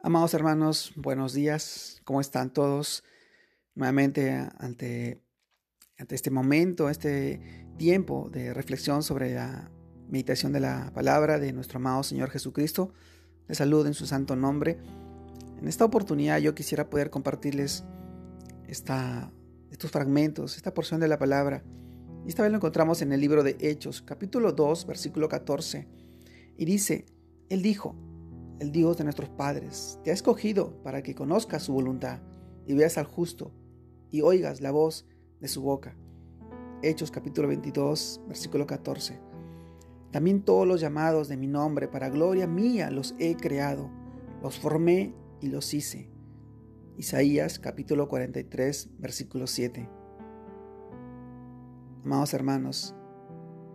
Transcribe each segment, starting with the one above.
Amados hermanos, buenos días. ¿Cómo están todos? Nuevamente ante, este momento, este tiempo de reflexión sobre la meditación de la palabra de nuestro amado Señor Jesucristo. Les saludo en su santo nombre. En esta oportunidad yo quisiera poder compartirles esta, estos fragmentos, esta porción de la palabra. Y esta vez lo encontramos en el libro de Hechos, capítulo 2, versículo 14. Y dice, Él dijo, el Dios de nuestros padres, te ha escogido para que conozcas su voluntad y veas al justo y oigas la voz de su boca. Hechos capítulo 22, versículo 14. También todos los llamados de mi nombre para gloria mía los he creado, los formé y los hice. Isaías capítulo 43, versículo 7. Amados hermanos,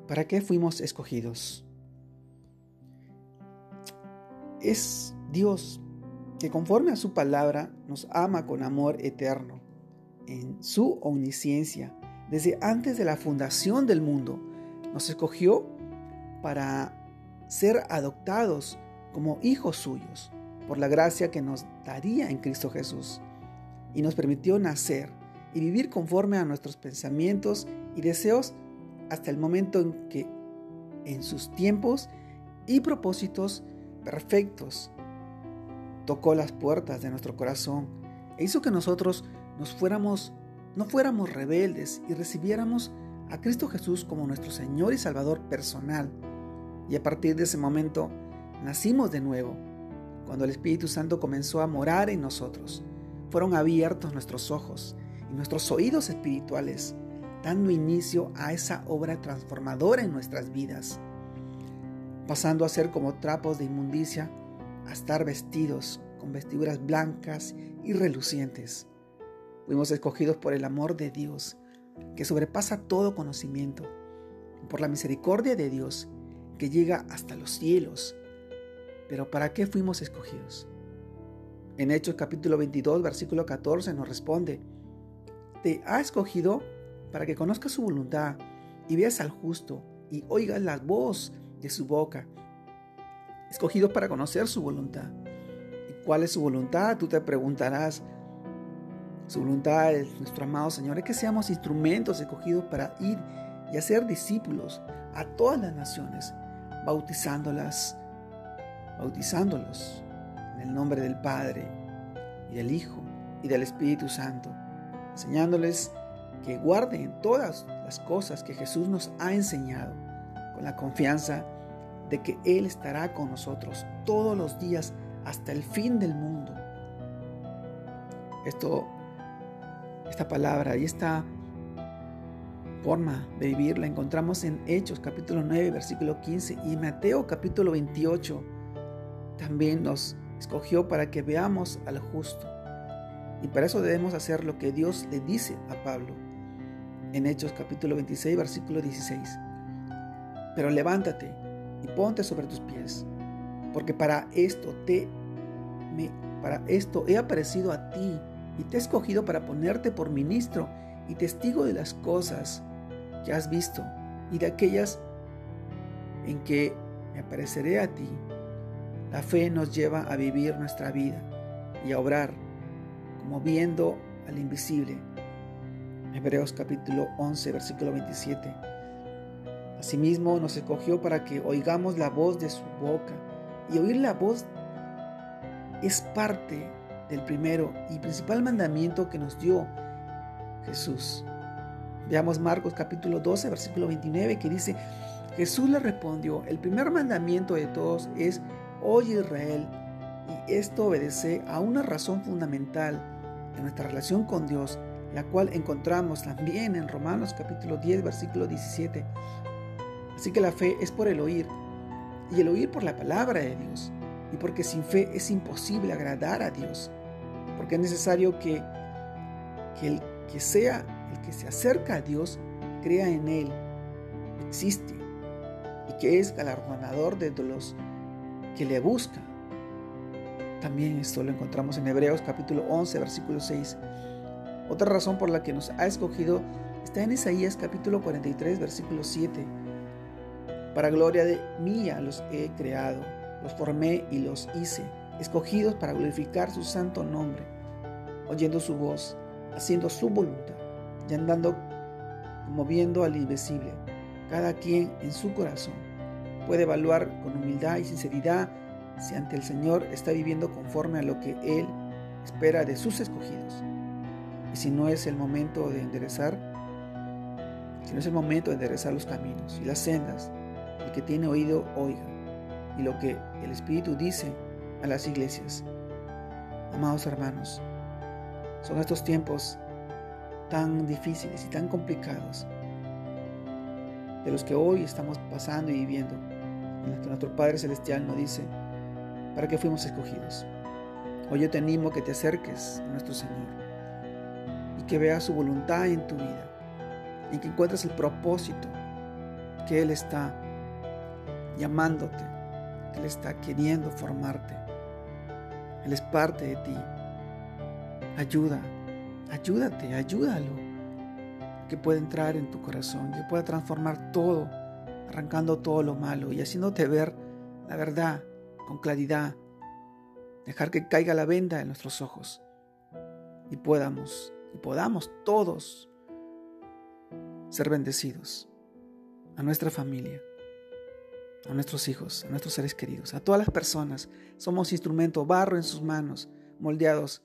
¿para qué fuimos escogidos? Es Dios que conforme a su palabra nos ama con amor eterno. En su omnisciencia, desde antes de la fundación del mundo, nos escogió para ser adoptados como hijos suyos por la gracia que nos daría en Cristo Jesús y nos permitió nacer y vivir conforme a nuestros pensamientos y deseos hasta el momento en que en sus tiempos y propósitos perfectos, tocó las puertas de nuestro corazón e hizo que nosotros nos fuéramos, no fuéramos rebeldes y recibiéramos a Cristo Jesús como nuestro Señor y Salvador personal. Y a partir de ese momento nacimos de nuevo, cuando el Espíritu Santo comenzó a morar en nosotros. Fueron abiertos nuestros ojos y nuestros oídos espirituales, dando inicio a esa obra transformadora en nuestras vidas pasando a ser como trapos de inmundicia, a estar vestidos con vestiduras blancas y relucientes. Fuimos escogidos por el amor de Dios, que sobrepasa todo conocimiento, por la misericordia de Dios, que llega hasta los cielos. Pero ¿para qué fuimos escogidos? En Hechos capítulo 22, versículo 14 nos responde, te ha escogido para que conozcas su voluntad y veas al justo y oigas la voz de su boca, escogidos para conocer su voluntad. ¿Y cuál es su voluntad? Tú te preguntarás. Su voluntad es nuestro amado Señor, es que seamos instrumentos escogidos para ir y hacer discípulos a todas las naciones, bautizándolas, bautizándolos en el nombre del Padre y del Hijo y del Espíritu Santo, enseñándoles que guarden todas las cosas que Jesús nos ha enseñado la confianza de que Él estará con nosotros todos los días hasta el fin del mundo. Esto, esta palabra y esta forma de vivir la encontramos en Hechos capítulo 9 versículo 15 y Mateo capítulo 28 también nos escogió para que veamos al justo. Y para eso debemos hacer lo que Dios le dice a Pablo en Hechos capítulo 26 versículo 16 pero levántate y ponte sobre tus pies, porque para esto te he aparecido a ti y te he escogido para ponerte por ministro y testigo de las cosas que has visto y de aquellas en que me apareceré a ti. La fe nos lleva a vivir nuestra vida y a obrar como viendo al invisible. Hebreos capítulo 11, versículo 27. Asimismo nos escogió para que oigamos la voz de su boca. Y oír la voz es parte del primero y principal mandamiento que nos dio Jesús. Veamos Marcos capítulo 12, versículo 29, que dice, Jesús le respondió, el primer mandamiento de todos es, oye Israel, y esto obedece a una razón fundamental en nuestra relación con Dios, la cual encontramos también en Romanos capítulo 10, versículo 17. Así que la fe es por el oír, y el oír por la palabra de Dios, y porque sin fe es imposible agradar a Dios, porque es necesario que, que el que sea el que se acerca a Dios crea en Él, existe, y que es galardonador de los que le buscan. También esto lo encontramos en Hebreos capítulo 11, versículo 6. Otra razón por la que nos ha escogido está en Isaías capítulo 43, versículo 7 para gloria de mía los he creado, los formé y los hice. escogidos para glorificar su santo nombre, oyendo su voz, haciendo su voluntad y andando moviendo al invisible, cada quien en su corazón. Puede evaluar con humildad y sinceridad si ante el Señor está viviendo conforme a lo que Él espera de sus escogidos. Y si no es el momento de enderezar, si no es el momento de enderezar los caminos y las sendas, el que tiene oído oiga, y lo que el Espíritu dice a las iglesias. Amados hermanos, son estos tiempos tan difíciles y tan complicados de los que hoy estamos pasando y viviendo, en los que nuestro Padre Celestial nos dice, para que fuimos escogidos. Hoy yo te animo que te acerques a nuestro Señor y que veas su voluntad en tu vida y que encuentres el propósito que Él está llamándote, Él está queriendo formarte. Él es parte de ti. Ayuda, ayúdate, ayúdalo, que pueda entrar en tu corazón, que pueda transformar todo, arrancando todo lo malo y haciéndote ver la verdad con claridad, dejar que caiga la venda en nuestros ojos y podamos, y podamos todos ser bendecidos a nuestra familia, a nuestros hijos, a nuestros seres queridos, a todas las personas. Somos instrumento, barro en sus manos, moldeados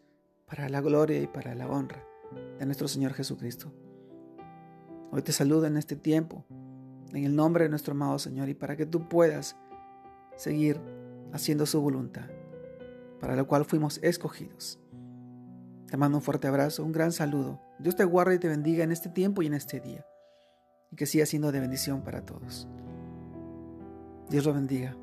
para la gloria y para la honra de nuestro Señor Jesucristo. Hoy te saludo en este tiempo, en el nombre de nuestro amado Señor, y para que tú puedas seguir haciendo su voluntad, para lo cual fuimos escogidos. Te mando un fuerte abrazo, un gran saludo. Dios te guarde y te bendiga en este tiempo y en este día, y que siga siendo de bendición para todos. Dios lo bendiga.